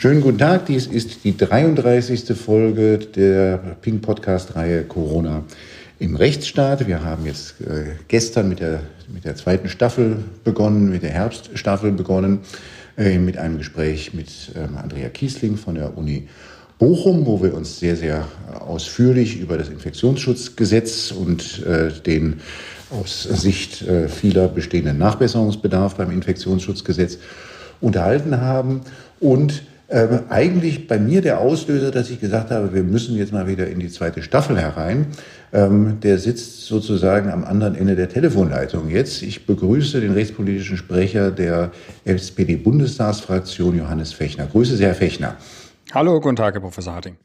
Schönen guten Tag, dies ist die 33. Folge der Ping Podcast-Reihe Corona im Rechtsstaat. Wir haben jetzt äh, gestern mit der, mit der zweiten Staffel begonnen, mit der Herbststaffel begonnen, äh, mit einem Gespräch mit ähm, Andrea Kiesling von der Uni Bochum, wo wir uns sehr, sehr ausführlich über das Infektionsschutzgesetz und äh, den aus Sicht äh, vieler bestehenden Nachbesserungsbedarf beim Infektionsschutzgesetz unterhalten haben und ähm, eigentlich bei mir der Auslöser, dass ich gesagt habe, wir müssen jetzt mal wieder in die zweite Staffel herein. Ähm, der sitzt sozusagen am anderen Ende der Telefonleitung jetzt. Ich begrüße den rechtspolitischen Sprecher der SPD-Bundestagsfraktion, Johannes Fechner. Grüße Sie, Herr Fechner. Hallo, guten Tag, Herr Professor Harting.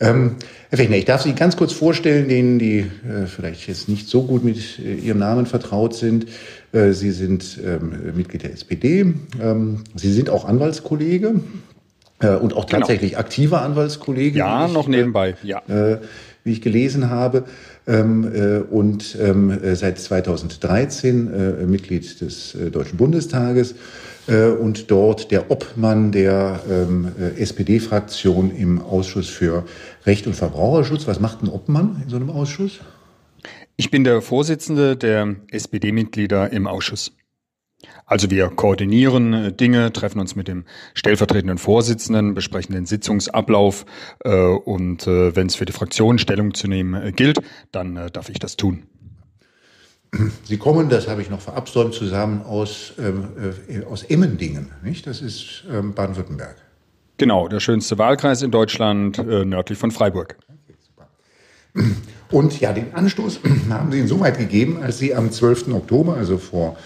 Ähm, Herr Fechner, ich darf Sie ganz kurz vorstellen, denen, die äh, vielleicht jetzt nicht so gut mit äh, Ihrem Namen vertraut sind. Äh, Sie sind ähm, Mitglied der SPD. Ähm, Sie sind auch Anwaltskollege und auch genau. tatsächlich genau. aktiver Anwaltskollege. Ja, noch nebenbei, ja. Äh, wie ich gelesen habe. Ähm, äh, und ähm, äh, seit 2013 äh, Mitglied des äh, Deutschen Bundestages und dort der Obmann der ähm, SPD-Fraktion im Ausschuss für Recht und Verbraucherschutz. Was macht ein Obmann in so einem Ausschuss? Ich bin der Vorsitzende der SPD-Mitglieder im Ausschuss. Also wir koordinieren äh, Dinge, treffen uns mit dem stellvertretenden Vorsitzenden, besprechen den Sitzungsablauf äh, und äh, wenn es für die Fraktion Stellung zu nehmen äh, gilt, dann äh, darf ich das tun. Sie kommen, das habe ich noch verabsäumt, zusammen aus, ähm, äh, aus Emmendingen, nicht? Das ist ähm, Baden-Württemberg. Genau, der schönste Wahlkreis in Deutschland, nördlich von Freiburg. Okay, und ja, den Anstoß haben Sie insoweit gegeben, als Sie am 12. Oktober, also vor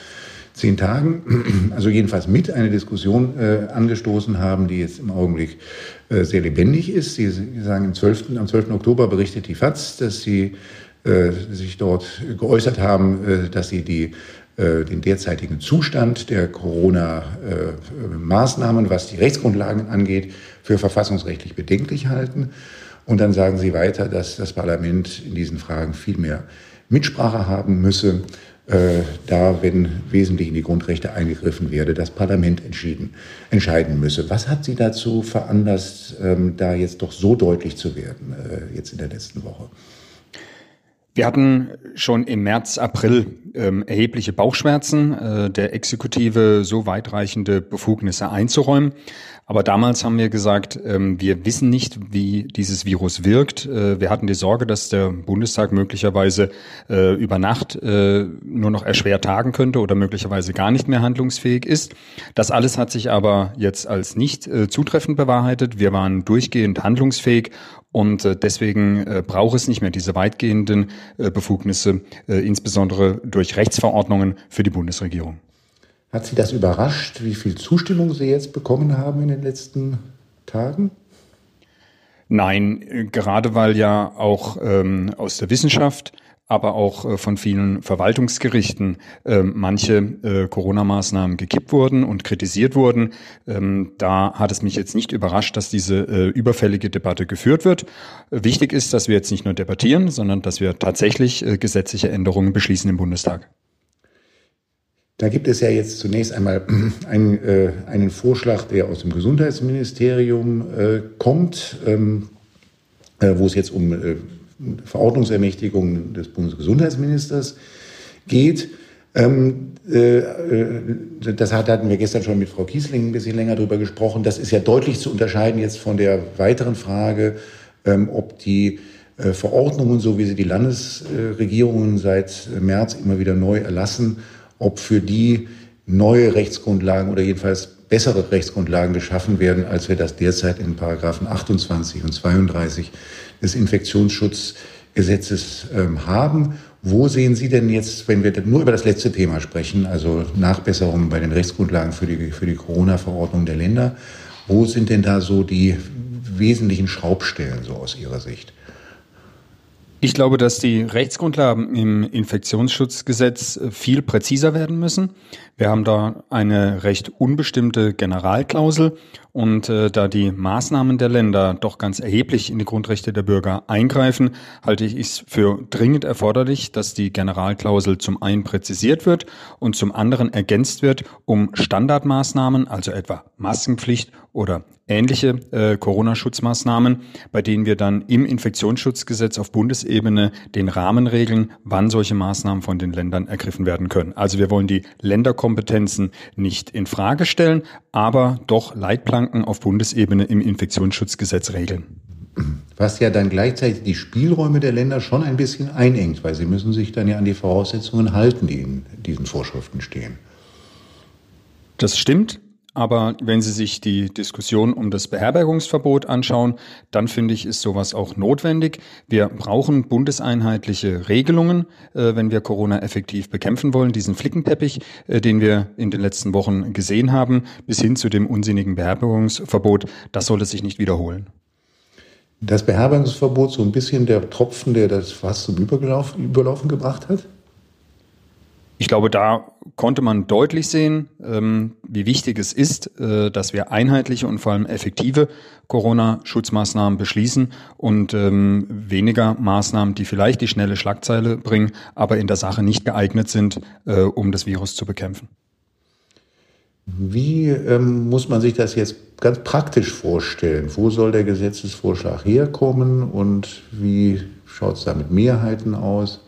zehn Tagen, also jedenfalls mit eine Diskussion äh, angestoßen haben, die jetzt im Augenblick äh, sehr lebendig ist. Sie, sagen, am 12. am 12. Oktober berichtet die FAZ, dass Sie äh, sich dort geäußert haben, äh, dass Sie die äh, den derzeitigen Zustand der Corona-Maßnahmen, was die Rechtsgrundlagen angeht, für verfassungsrechtlich bedenklich halten. Und dann sagen Sie weiter, dass das Parlament in diesen Fragen viel mehr Mitsprache haben müsse äh, da, wenn wesentlich in die Grundrechte eingegriffen werde, das Parlament entschieden, entscheiden müsse. Was hat Sie dazu veranlasst, ähm, da jetzt doch so deutlich zu werden, äh, jetzt in der letzten Woche? Wir hatten schon im März, April ähm, erhebliche Bauchschmerzen, äh, der Exekutive so weitreichende Befugnisse einzuräumen. Aber damals haben wir gesagt, ähm, wir wissen nicht, wie dieses Virus wirkt. Äh, wir hatten die Sorge, dass der Bundestag möglicherweise äh, über Nacht äh, nur noch erschwert tagen könnte oder möglicherweise gar nicht mehr handlungsfähig ist. Das alles hat sich aber jetzt als nicht äh, zutreffend bewahrheitet. Wir waren durchgehend handlungsfähig und äh, deswegen äh, braucht es nicht mehr diese weitgehenden Befugnisse, insbesondere durch Rechtsverordnungen für die Bundesregierung. Hat Sie das überrascht, wie viel Zustimmung Sie jetzt bekommen haben in den letzten Tagen? Nein, gerade weil ja auch ähm, aus der Wissenschaft, aber auch äh, von vielen Verwaltungsgerichten äh, manche äh, Corona-Maßnahmen gekippt wurden und kritisiert wurden. Ähm, da hat es mich jetzt nicht überrascht, dass diese äh, überfällige Debatte geführt wird. Wichtig ist, dass wir jetzt nicht nur debattieren, sondern dass wir tatsächlich gesetzliche Änderungen beschließen im Bundestag. Da gibt es ja jetzt zunächst einmal einen, äh, einen Vorschlag, der aus dem Gesundheitsministerium äh, kommt, ähm, äh, wo es jetzt um äh, Verordnungsermächtigungen des Bundesgesundheitsministers geht. Ähm, äh, äh, das hatten wir gestern schon mit Frau Kiesling ein bisschen länger darüber gesprochen. Das ist ja deutlich zu unterscheiden jetzt von der weiteren Frage, ähm, ob die Verordnungen, so wie sie die Landesregierungen seit März immer wieder neu erlassen, ob für die neue Rechtsgrundlagen oder jedenfalls bessere Rechtsgrundlagen geschaffen werden, als wir das derzeit in Paragraphen 28 und 32 des Infektionsschutzgesetzes ähm, haben. Wo sehen Sie denn jetzt, wenn wir nur über das letzte Thema sprechen, also Nachbesserungen bei den Rechtsgrundlagen für die, für die Corona-Verordnung der Länder, wo sind denn da so die wesentlichen Schraubstellen so aus Ihrer Sicht? Ich glaube, dass die Rechtsgrundlagen im Infektionsschutzgesetz äh, viel präziser werden müssen. Wir haben da eine recht unbestimmte Generalklausel und äh, da die Maßnahmen der Länder doch ganz erheblich in die Grundrechte der Bürger eingreifen, halte ich es für dringend erforderlich, dass die Generalklausel zum einen präzisiert wird und zum anderen ergänzt wird um Standardmaßnahmen, also etwa Maskenpflicht oder ähnliche äh, Corona-Schutzmaßnahmen, bei denen wir dann im Infektionsschutzgesetz auf Bundesebene den Rahmen regeln, wann solche Maßnahmen von den Ländern ergriffen werden können. Also wir wollen die Länderkompetenzen nicht in Frage stellen, aber doch Leitplanken auf Bundesebene im Infektionsschutzgesetz regeln. Was ja dann gleichzeitig die Spielräume der Länder schon ein bisschen einengt, weil sie müssen sich dann ja an die Voraussetzungen halten, die in diesen Vorschriften stehen. Das stimmt. Aber wenn Sie sich die Diskussion um das Beherbergungsverbot anschauen, dann finde ich, ist sowas auch notwendig. Wir brauchen bundeseinheitliche Regelungen, äh, wenn wir Corona effektiv bekämpfen wollen. Diesen Flickenteppich, äh, den wir in den letzten Wochen gesehen haben, bis hin zu dem unsinnigen Beherbergungsverbot, das sollte sich nicht wiederholen. Das Beherbergungsverbot so ein bisschen der Tropfen, der das fast zum Überlaufen gebracht hat? Ich glaube, da konnte man deutlich sehen, ähm, wie wichtig es ist, äh, dass wir einheitliche und vor allem effektive Corona-Schutzmaßnahmen beschließen und ähm, weniger Maßnahmen, die vielleicht die schnelle Schlagzeile bringen, aber in der Sache nicht geeignet sind, äh, um das Virus zu bekämpfen. Wie ähm, muss man sich das jetzt ganz praktisch vorstellen? Wo soll der Gesetzesvorschlag herkommen und wie schaut es da mit Mehrheiten aus?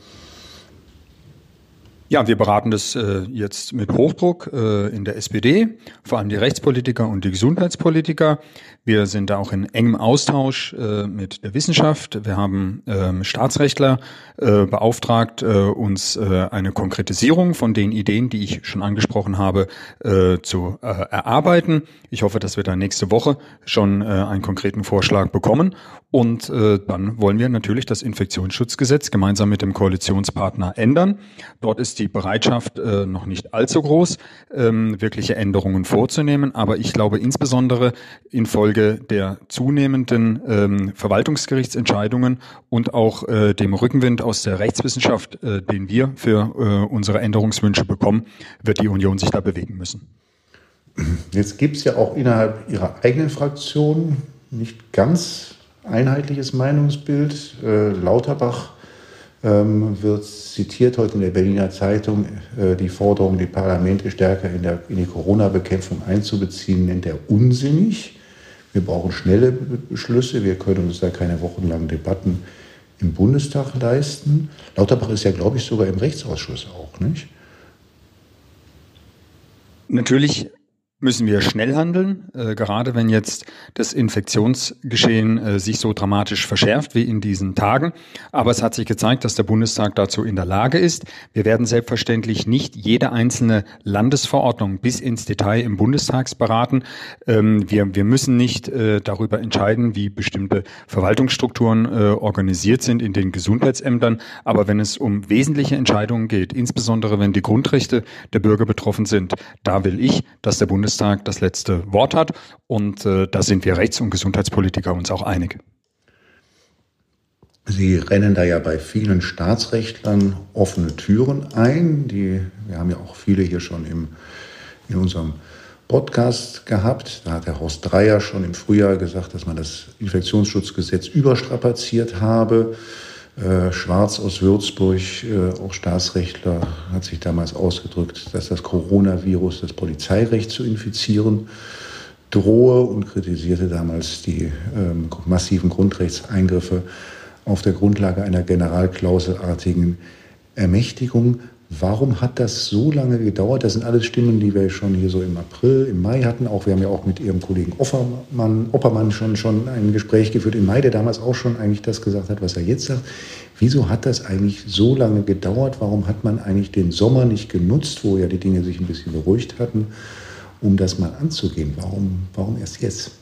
Ja, wir beraten das äh, jetzt mit Hochdruck äh, in der SPD, vor allem die Rechtspolitiker und die Gesundheitspolitiker. Wir sind da auch in engem Austausch äh, mit der Wissenschaft. Wir haben ähm, Staatsrechtler äh, beauftragt, äh, uns äh, eine Konkretisierung von den Ideen, die ich schon angesprochen habe, äh, zu äh, erarbeiten. Ich hoffe, dass wir da nächste Woche schon äh, einen konkreten Vorschlag bekommen. Und äh, dann wollen wir natürlich das Infektionsschutzgesetz gemeinsam mit dem Koalitionspartner ändern. Dort ist die Bereitschaft äh, noch nicht allzu groß, ähm, wirkliche Änderungen vorzunehmen. Aber ich glaube insbesondere infolge Folge der zunehmenden ähm, Verwaltungsgerichtsentscheidungen und auch äh, dem Rückenwind aus der Rechtswissenschaft, äh, den wir für äh, unsere Änderungswünsche bekommen, wird die Union sich da bewegen müssen. Jetzt gibt es ja auch innerhalb Ihrer eigenen Fraktion nicht ganz einheitliches Meinungsbild. Äh, Lauterbach wird zitiert heute in der Berliner Zeitung äh, die Forderung, die Parlamente stärker in, der, in die Corona-Bekämpfung einzubeziehen, nennt er unsinnig. Wir brauchen schnelle Beschlüsse. Wir können uns da keine wochenlangen Debatten im Bundestag leisten. Lauterbach ist ja, glaube ich, sogar im Rechtsausschuss auch, nicht? Natürlich müssen wir schnell handeln, äh, gerade wenn jetzt das Infektionsgeschehen äh, sich so dramatisch verschärft wie in diesen Tagen. Aber es hat sich gezeigt, dass der Bundestag dazu in der Lage ist. Wir werden selbstverständlich nicht jede einzelne Landesverordnung bis ins Detail im Bundestag beraten. Ähm, wir, wir müssen nicht äh, darüber entscheiden, wie bestimmte Verwaltungsstrukturen äh, organisiert sind in den Gesundheitsämtern. Aber wenn es um wesentliche Entscheidungen geht, insbesondere wenn die Grundrechte der Bürger betroffen sind, da will ich, dass der Bundestag Bundestag das letzte Wort hat. Und äh, da sind wir Rechts- und Gesundheitspolitiker uns auch einig. Sie rennen da ja bei vielen Staatsrechtlern offene Türen ein. Die, wir haben ja auch viele hier schon im, in unserem Podcast gehabt. Da hat der Horst Dreier schon im Frühjahr gesagt, dass man das Infektionsschutzgesetz überstrapaziert habe. Äh, Schwarz aus Würzburg, äh, auch Staatsrechtler, hat sich damals ausgedrückt, dass das Coronavirus das Polizeirecht zu infizieren drohe und kritisierte damals die ähm, massiven Grundrechtseingriffe auf der Grundlage einer generalklauselartigen Ermächtigung. Warum hat das so lange gedauert? Das sind alles Stimmen, die wir schon hier so im April, im Mai hatten. Auch wir haben ja auch mit Ihrem Kollegen Oppermann, Oppermann schon, schon ein Gespräch geführt im Mai, der damals auch schon eigentlich das gesagt hat, was er jetzt sagt. Wieso hat das eigentlich so lange gedauert? Warum hat man eigentlich den Sommer nicht genutzt, wo ja die Dinge sich ein bisschen beruhigt hatten, um das mal anzugehen? Warum, warum erst jetzt?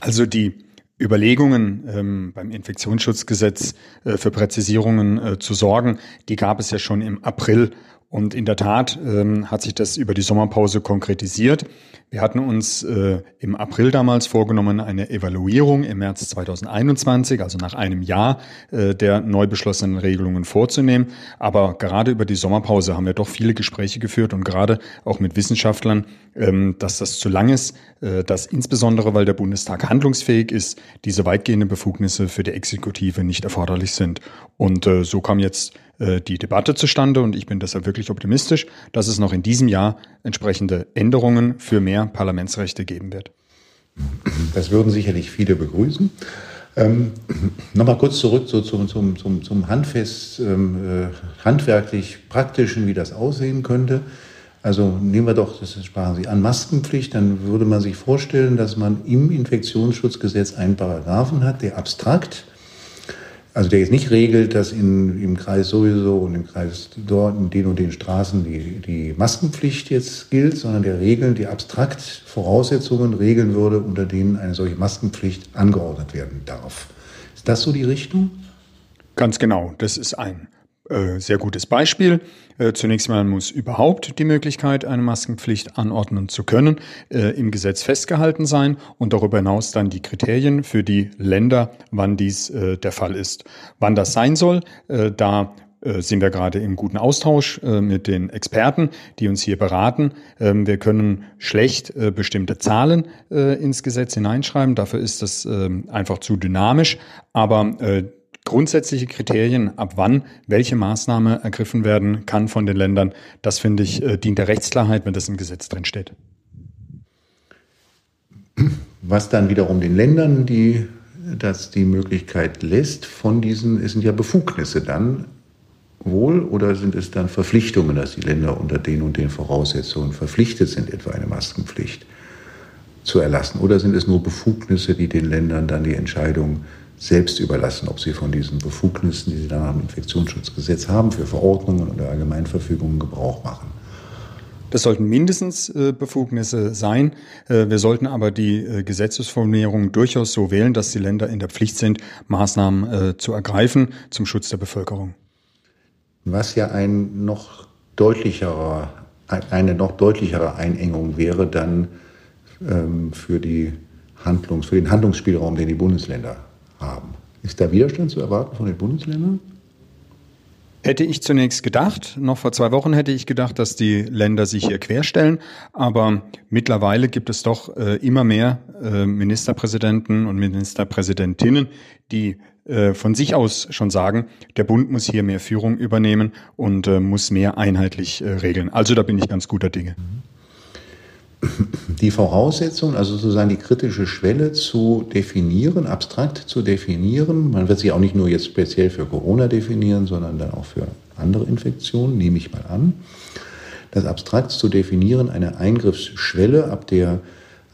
Also die Überlegungen ähm, beim Infektionsschutzgesetz äh, für Präzisierungen äh, zu sorgen, die gab es ja schon im April. Und in der Tat ähm, hat sich das über die Sommerpause konkretisiert. Wir hatten uns äh, im April damals vorgenommen, eine Evaluierung im März 2021, also nach einem Jahr äh, der neu beschlossenen Regelungen vorzunehmen. Aber gerade über die Sommerpause haben wir doch viele Gespräche geführt und gerade auch mit Wissenschaftlern, ähm, dass das zu lang ist, äh, dass insbesondere, weil der Bundestag handlungsfähig ist, diese weitgehenden Befugnisse für die Exekutive nicht erforderlich sind. Und äh, so kam jetzt die Debatte zustande und ich bin deshalb wirklich optimistisch, dass es noch in diesem Jahr entsprechende Änderungen für mehr Parlamentsrechte geben wird. Das würden sicherlich viele begrüßen. Ähm, Nochmal kurz zurück so zum, zum, zum, zum handfest, ähm, äh, handwerklich praktischen, wie das aussehen könnte. Also nehmen wir doch, das sprachen Sie an, Maskenpflicht, dann würde man sich vorstellen, dass man im Infektionsschutzgesetz einen Paragraphen hat, der abstrakt also der jetzt nicht regelt, dass in, im Kreis sowieso und im Kreis dort in den und den Straßen die, die Maskenpflicht jetzt gilt, sondern der Regeln, die abstrakt Voraussetzungen regeln würde, unter denen eine solche Maskenpflicht angeordnet werden darf. Ist das so die Richtung? Ganz genau. Das ist ein sehr gutes Beispiel. Äh, zunächst mal muss überhaupt die Möglichkeit, eine Maskenpflicht anordnen zu können, äh, im Gesetz festgehalten sein und darüber hinaus dann die Kriterien für die Länder, wann dies äh, der Fall ist. Wann das sein soll, äh, da sind wir gerade im guten Austausch mit den Experten, die uns hier beraten. Ähm, wir können schlecht bestimmte Zahlen ins Gesetz hineinschreiben. Dafür ist das ähm, einfach zu dynamisch. Aber grundsätzliche Kriterien, ab wann welche Maßnahme ergriffen werden kann von den Ländern, das finde ich, äh, dient der Rechtsklarheit, wenn das im Gesetz drin steht. Was dann wiederum den Ländern die, das die Möglichkeit lässt, von diesen, es sind ja Befugnisse dann wohl oder sind es dann Verpflichtungen, dass die Länder unter den und den Voraussetzungen verpflichtet sind, etwa eine Maskenpflicht zu erlassen? Oder sind es nur Befugnisse, die den Ländern dann die Entscheidung selbst überlassen, ob sie von diesen Befugnissen, die sie dann im Infektionsschutzgesetz haben, für Verordnungen oder Allgemeinverfügungen Gebrauch machen. Das sollten mindestens äh, Befugnisse sein. Äh, wir sollten aber die äh, Gesetzesformulierung durchaus so wählen, dass die Länder in der Pflicht sind, Maßnahmen zu ergreifen zum Schutz der Bevölkerung. Was ja ein noch deutlicherer, eine noch deutlichere Einengung wäre dann ähm, für, die Handlungs-, für den Handlungsspielraum, den die Bundesländer haben. Ist da Widerstand zu erwarten von den Bundesländern? Hätte ich zunächst gedacht, noch vor zwei Wochen hätte ich gedacht, dass die Länder sich hier querstellen. Aber mittlerweile gibt es doch äh, immer mehr äh, Ministerpräsidenten und Ministerpräsidentinnen, die äh, von sich aus schon sagen, der Bund muss hier mehr Führung übernehmen und äh, muss mehr einheitlich äh, regeln. Also da bin ich ganz guter Dinge. Mhm die Voraussetzung, also sozusagen die kritische Schwelle zu definieren, abstrakt zu definieren. Man wird sie auch nicht nur jetzt speziell für Corona definieren, sondern dann auch für andere Infektionen, nehme ich mal an. Das abstrakt zu definieren, eine Eingriffsschwelle, ab der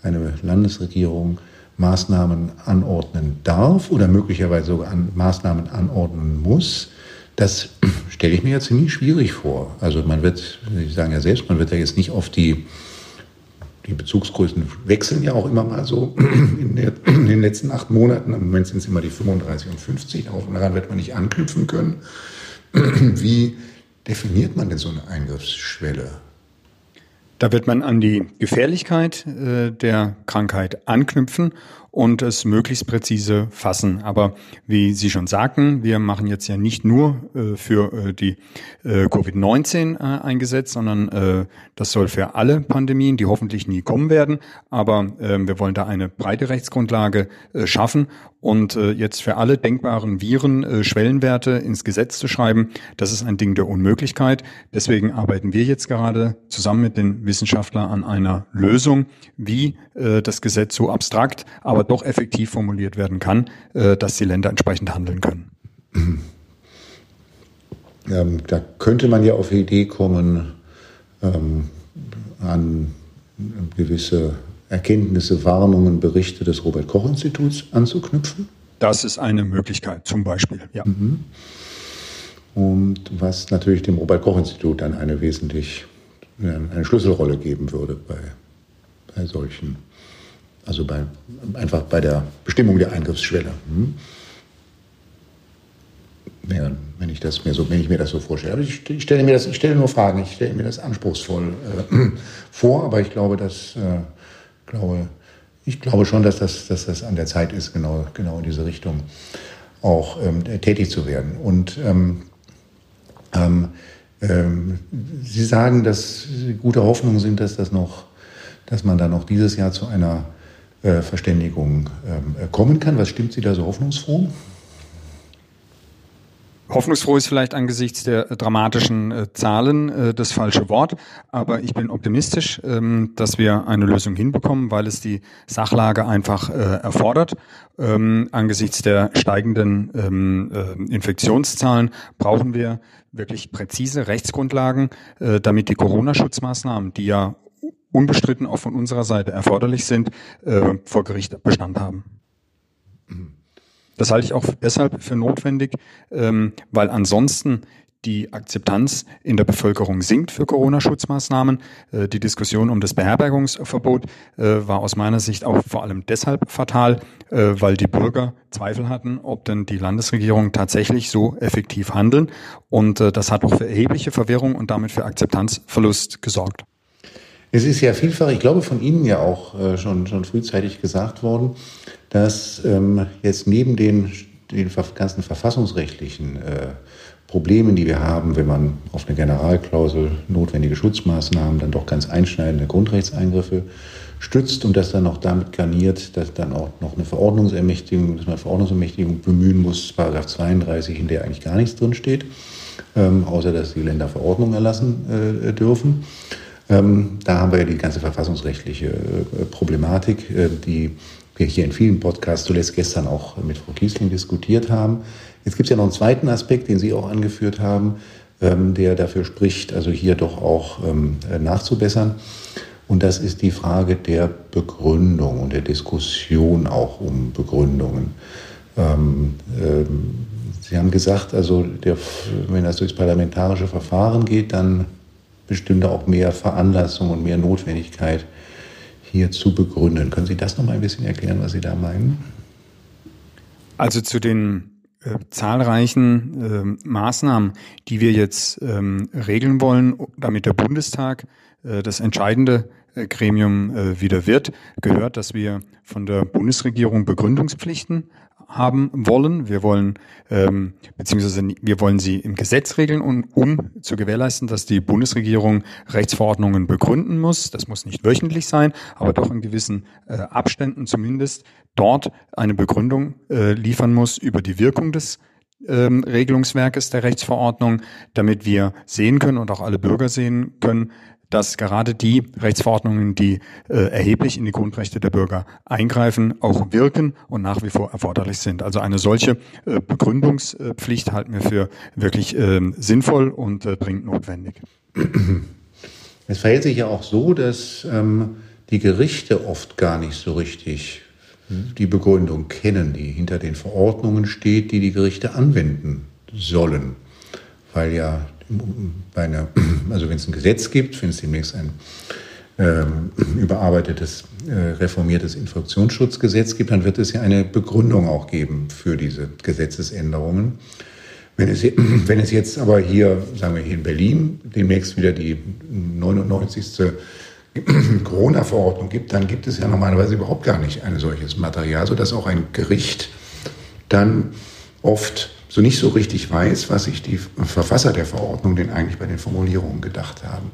eine Landesregierung Maßnahmen anordnen darf oder möglicherweise sogar an Maßnahmen anordnen muss, das stelle ich mir ja ziemlich schwierig vor. Also man wird, Sie sagen ja selbst, man wird ja jetzt nicht auf die die Bezugsgrößen wechseln ja auch immer mal so in, der, in, den letzten acht Monaten. Im Moment sind es immer die 35 und 50. Auch daran wird man nicht anknüpfen können. Wie definiert man denn so eine Eingriffsschwelle? Da wird man an die Gefährlichkeit äh, der Krankheit anknüpfen und es möglichst präzise fassen. Aber wie Sie schon sagten, wir machen jetzt ja nicht nur äh, für äh, die äh, Covid-19 äh, eingesetzt, sondern äh, das soll für alle Pandemien, die hoffentlich nie kommen werden. Aber äh, wir wollen da eine breite Rechtsgrundlage äh, schaffen und jetzt für alle denkbaren Viren Schwellenwerte ins Gesetz zu schreiben, das ist ein Ding der Unmöglichkeit. Deswegen arbeiten wir jetzt gerade zusammen mit den Wissenschaftlern an einer Lösung, wie das Gesetz so abstrakt, aber doch effektiv formuliert werden kann, äh, dass die Länder entsprechend handeln können. Ähm, da könnte man ja auf die Idee kommen, ähm, an gewisse Erkenntnisse, Warnungen, Berichte des Robert-Koch-Instituts anzuknüpfen? Das ist eine Möglichkeit, zum Beispiel, ja. Mhm. Und was natürlich dem Robert-Koch-Institut dann eine wesentlich eine Schlüsselrolle geben würde bei, bei solchen, also bei, einfach bei der Bestimmung der Eingriffsschwelle. Mhm. Ja, wenn ich das mir so, wenn ich mir das so vorstelle. Aber ich, ich stelle mir das, ich stelle nur Fragen, ich stelle mir das anspruchsvoll äh, vor, aber ich glaube, dass äh, glaube, ich glaube schon, dass das, dass das an der Zeit ist, genau, genau in diese Richtung auch ähm, tätig zu werden. Und ähm, ähm, ähm Sie sagen, dass Sie gute Hoffnungen sind, dass das noch, dass man da noch dieses Jahr zu einer äh, Verständigung ähm, kommen kann. Was stimmt Sie da so hoffnungsfroh? Hoffnungsfroh ist vielleicht angesichts der dramatischen äh, Zahlen äh, das falsche Wort, aber ich bin optimistisch, ähm, dass wir eine Lösung hinbekommen, weil es die Sachlage einfach äh, erfordert. Ähm, angesichts der steigenden äh, Infektionszahlen brauchen wir wirklich präzise Rechtsgrundlagen, äh, damit die Corona-Schutzmaßnahmen, die ja unbestritten auch von unserer Seite erforderlich sind, äh, vor Gericht Bestand haben. Das halte ich auch deshalb für notwendig, ähm, weil ansonsten die Akzeptanz in der Bevölkerung sinkt für Corona-Schutzmaßnahmen. Äh, die Diskussion um das Beherbergungsverbot äh, war aus meiner Sicht auch vor allem deshalb fatal, äh, weil die Bürger Zweifel hatten, ob denn die Landesregierung tatsächlich so effektiv handeln. Und das hat auch für erhebliche Verwirrung und damit für Akzeptanzverlust gesorgt. Es ist ja vielfach, ich glaube von Ihnen ja auch äh, schon, schon frühzeitig gesagt worden, dass ähm, jetzt neben den, den ganzen verfassungsrechtlichen äh, Problemen, die wir haben, wenn man auf eine Generalklausel notwendige Schutzmaßnahmen, dann doch ganz einschneidende Grundrechtseingriffe stützt und das dann auch damit garniert, dass dann auch noch eine Verordnungsermächtigung, dass man Verordnungsermächtigung bemühen muss, Paragraph 32, in der eigentlich gar nichts drinsteht, ähm, außer dass die Länder Verordnungen erlassen äh, dürfen. Ähm, da haben wir ja die ganze verfassungsrechtliche äh, Problematik, äh, die wir hier in vielen Podcasts zuletzt gestern auch mit Frau Kiesling diskutiert haben. Jetzt gibt es ja noch einen zweiten Aspekt, den Sie auch angeführt haben, ähm, der dafür spricht, also hier doch auch ähm, äh, nachzubessern. Und das ist die Frage der Begründung und der Diskussion auch um Begründungen. Ähm, ähm, Sie haben gesagt, also der, wenn das durchs parlamentarische Verfahren geht, dann bestimmte auch mehr Veranlassung und mehr Notwendigkeit hier zu begründen. Können Sie das noch mal ein bisschen erklären, was Sie da meinen? Also zu den äh, zahlreichen äh, Maßnahmen, die wir jetzt ähm, regeln wollen, damit der Bundestag äh, das entscheidende äh, Gremium äh, wieder wird, gehört, dass wir von der Bundesregierung Begründungspflichten haben wollen. Wir wollen ähm, beziehungsweise wir wollen sie im Gesetz regeln, um, um zu gewährleisten, dass die Bundesregierung Rechtsverordnungen begründen muss. Das muss nicht wöchentlich sein, aber doch in gewissen äh, Abständen zumindest dort eine Begründung äh, liefern muss über die Wirkung des ähm, Regelungswerkes der Rechtsverordnung, damit wir sehen können und auch alle Bürger sehen können, dass gerade die Rechtsverordnungen, die äh, erheblich in die Grundrechte der Bürger eingreifen, auch wirken und nach wie vor erforderlich sind. Also eine solche äh, Begründungspflicht halten wir für wirklich äh, sinnvoll und äh, dringend notwendig. Es verhält sich ja auch so, dass ähm, die Gerichte oft gar nicht so richtig die Begründung kennen, die hinter den Verordnungen steht, die die Gerichte anwenden sollen. Weil ja bei einer, also wenn es ein Gesetz gibt, wenn es demnächst ein ähm, überarbeitetes, äh, reformiertes Infektionsschutzgesetz gibt, dann wird es ja eine Begründung auch geben für diese Gesetzesänderungen. Wenn es, wenn es jetzt aber hier, sagen wir hier in Berlin, demnächst wieder die 99. Corona-Verordnung gibt, dann gibt es ja normalerweise überhaupt gar nicht ein solches Material, sodass auch ein Gericht dann oft so nicht so richtig weiß, was sich die Verfasser der Verordnung denn eigentlich bei den Formulierungen gedacht haben.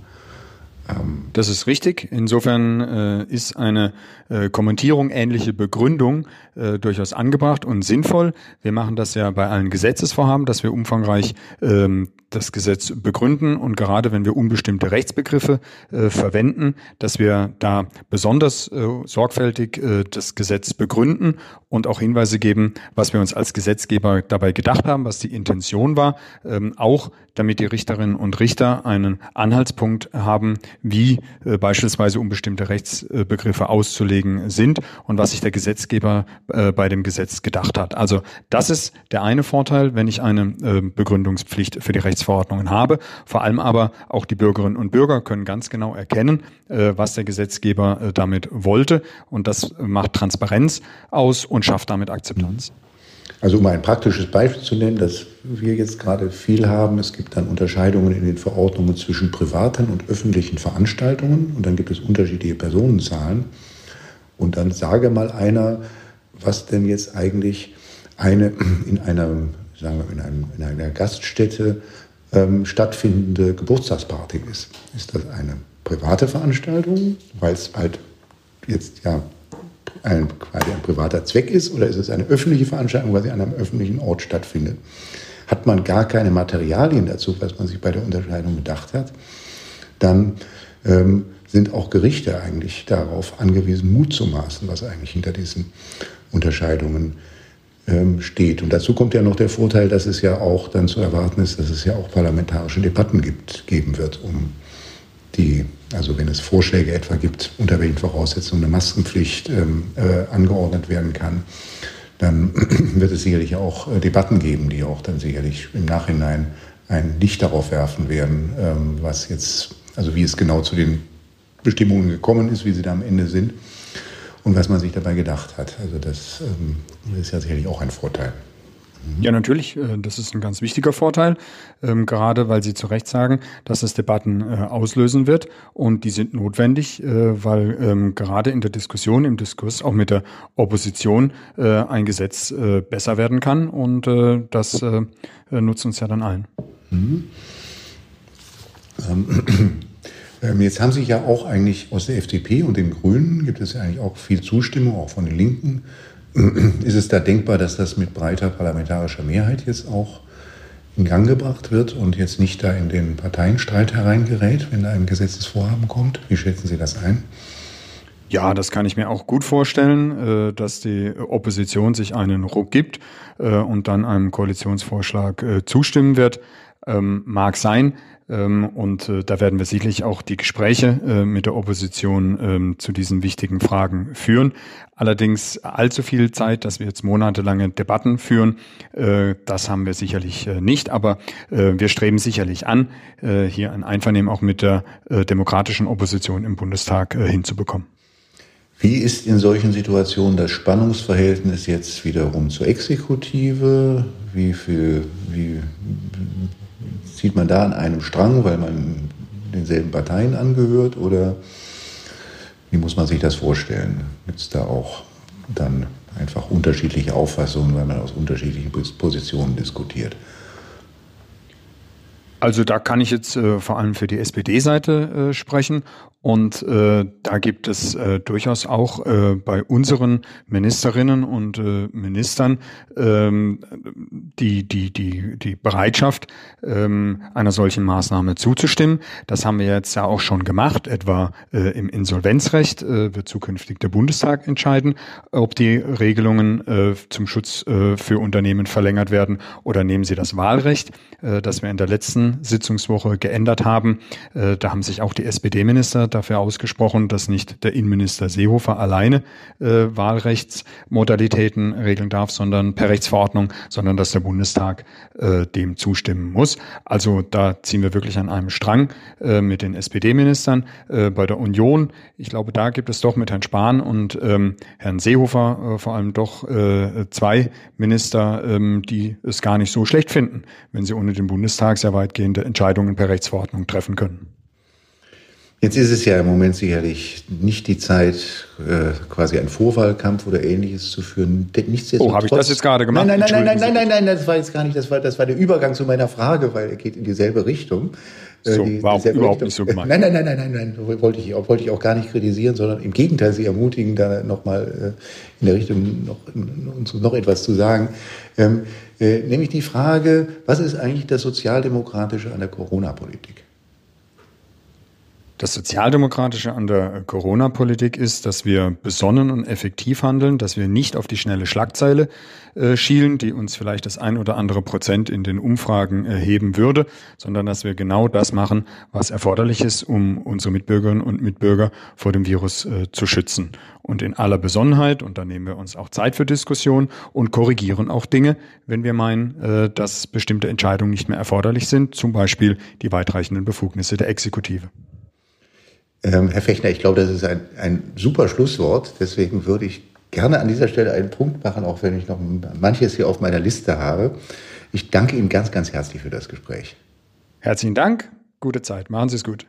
Ähm, das ist richtig. Insofern äh, ist eine äh, Kommentierung ähnliche Begründung äh, durchaus angebracht und sinnvoll. Wir machen das ja bei allen Gesetzesvorhaben, dass wir umfangreich ähm, das Gesetz begründen und gerade wenn wir unbestimmte Rechtsbegriffe äh, verwenden, dass wir da besonders äh, sorgfältig äh, das Gesetz begründen und auch Hinweise geben, was wir uns als Gesetzgeber dabei gedacht haben, was die Intention war, ähm, auch damit die Richterinnen und Richter einen Anhaltspunkt haben, wie äh, beispielsweise unbestimmte Rechtsbegriffe auszulegen sind und was sich der Gesetzgeber äh, bei dem Gesetz gedacht hat. Also das ist der eine Vorteil, wenn ich eine äh, Begründungspflicht für die Rechtsverordnungen habe. Vor allem aber auch die Bürgerinnen und Bürger können ganz genau erkennen, äh, was der Gesetzgeber äh, damit wollte und das macht Transparenz aus und schafft damit Akzeptanz. Also um ein praktisches Beispiel zu nennen, das wir jetzt gerade viel haben, es gibt dann Unterscheidungen in den Verordnungen zwischen privaten und öffentlichen Veranstaltungen und dann gibt es unterschiedliche Personenzahlen. Und dann sage mal einer, was denn jetzt eigentlich eine in einer, sagen wir, in, einem, in einer Gaststätte ähm, stattfindende Geburtstagsparty ist. Ist das eine private Veranstaltung, weil es halt jetzt ja ein, quasi ein privater Zweck ist oder ist es eine öffentliche Veranstaltung, weil sie an einem öffentlichen Ort stattfindet. Hat man gar keine Materialien dazu, was man sich bei der Unterscheidung gedacht hat, dann ähm, sind auch Gerichte eigentlich darauf angewiesen, Mut zu maßen, was eigentlich hinter diesen Unterscheidungen ähm, steht. Und dazu kommt ja noch der Vorteil, dass es ja auch dann zu erwarten ist, dass es ja auch parlamentarische Debatten gibt, geben wird, um die, also wenn es Vorschläge etwa gibt, unter welchen Voraussetzungen eine Maskenpflicht ähm, äh, angeordnet werden kann, dann wird es sicherlich auch äh, Debatten geben, die auch dann sicherlich im Nachhinein ein Licht darauf werfen werden, ähm, was jetzt, also wie es genau zu den Bestimmungen gekommen ist, wie sie da am Ende sind und was man sich dabei gedacht hat. Also das ähm, ist ja sicherlich auch ein Vorteil. Ja, natürlich. Äh, das ist ein ganz wichtiger Vorteil, ähm, gerade weil Sie zu Recht sagen, dass es Debatten äh, auslösen wird und die sind notwendig, äh, weil ähm, gerade in der Diskussion, im Diskurs auch mit der Opposition ein Gesetz besser werden kann und das nutzt uns ja dann allen. Mhm. Ähm, jetzt haben sich ja auch eigentlich aus der FDP und den Grünen gibt es ja eigentlich auch viel Zustimmung, auch von den Linken. Ist es da denkbar, dass das mit breiter parlamentarischer Mehrheit jetzt auch in Gang gebracht wird und jetzt nicht da in den Parteienstreit hereingerät, wenn da ein Gesetzesvorhaben kommt? Wie schätzen Sie das ein? Ja, das kann ich mir auch gut vorstellen, äh, dass die Opposition sich einen Ruck gibt äh, und dann einem Koalitionsvorschlag äh, zustimmen wird. Ähm, mag sein. Ähm, und da werden wir sicherlich auch die Gespräche mit der Opposition ähm, zu diesen wichtigen Fragen führen. Allerdings allzu viel Zeit, dass wir jetzt monatelange Debatten führen, das haben wir sicherlich nicht. Aber wir streben sicherlich an, hier ein Einvernehmen auch mit der demokratischen Opposition im Bundestag hinzubekommen. Wie ist in solchen Situationen das Spannungsverhältnis jetzt wiederum zur Exekutive? Wie viel, wie, Zieht man da an einem Strang, weil man denselben Parteien angehört oder wie muss man sich das vorstellen? Gibt es da auch dann einfach unterschiedliche Auffassungen, weil man aus unterschiedlichen Positionen diskutiert? Also da kann ich jetzt äh, vor allem für die SPD-Seite äh, sprechen und äh, da gibt es äh, durchaus auch äh, bei unseren Ministerinnen und äh, Ministern ähm, die, die, die, die Bereitschaft, ähm, einer solchen Maßnahme zuzustimmen. Das haben wir jetzt ja auch schon gemacht. Etwa äh, im Insolvenzrecht äh, wird zukünftig der Bundestag entscheiden, ob die Regelungen äh, zum Schutz äh, für Unternehmen verlängert werden oder nehmen sie das Wahlrecht, äh, das wir in der letzten Sitzungswoche geändert haben. Äh, da haben sich auch die SPD-Minister dafür ausgesprochen, dass nicht der Innenminister Seehofer alleine äh, Wahlrechtsmodalitäten regeln darf, sondern per Rechtsverordnung, sondern dass der Bundestag äh, dem zustimmen muss. Also da ziehen wir wirklich an einem Strang mit den SPD-Ministern. Bei der Union, ich glaube, da gibt es doch mit Herrn Spahn und ähm, Herrn Seehofer vor allem doch zwei Minister, ähm, die es gar nicht so schlecht finden, wenn sie ohne den Bundestag sehr weitgehende Entscheidungen per Rechtsverordnung treffen können. Jetzt ist es ja im Moment sicherlich nicht die Zeit, äh, quasi einen Vorwahlkampf oder ähnliches zu führen. oh, habe ich das jetzt gerade gemacht? Nein, nein, nein, nein, nein, nein, nein, das war jetzt gar nicht, das war, das war der Übergang zu meiner Frage, weil er geht in dieselbe Richtung. Äh, so, die, war auch überhaupt nicht so gemeint. Nein, nein, nein, nein, nein, nein, wollte ich, wollte ich auch gar nicht kritisieren, sondern im Gegenteil Sie ermutigen, da nochmal äh, in der Richtung noch, uns noch etwas zu sagen. Ähm, äh, nämlich die Frage, was ist eigentlich das Sozialdemokratische an der Corona-Politik? Das Sozialdemokratische an der Corona-Politik ist, dass wir besonnen und effektiv handeln, dass wir nicht auf die schnelle Schlagzeile äh, schielen, die uns vielleicht das ein oder andere Prozent in den Umfragen erheben würde, sondern dass wir genau das machen, was erforderlich ist, um unsere Mitbürgerinnen und Mitbürger vor dem Virus äh, zu schützen. Und in aller Besonnenheit, und da nehmen wir uns auch Zeit für Diskussion und korrigieren auch Dinge, wenn wir meinen, äh, dass bestimmte Entscheidungen nicht mehr erforderlich sind, zum Beispiel die weitreichenden Befugnisse der Exekutive. Ähm, Herr Fechner, ich glaube, das ist ein, ein super Schlusswort. Deswegen würde ich gerne an dieser Stelle einen Punkt machen, auch wenn ich noch manches hier auf meiner Liste habe. Ich danke Ihnen ganz, ganz herzlich für das Gespräch. Herzlichen Dank. Gute Zeit. Machen Sie es gut.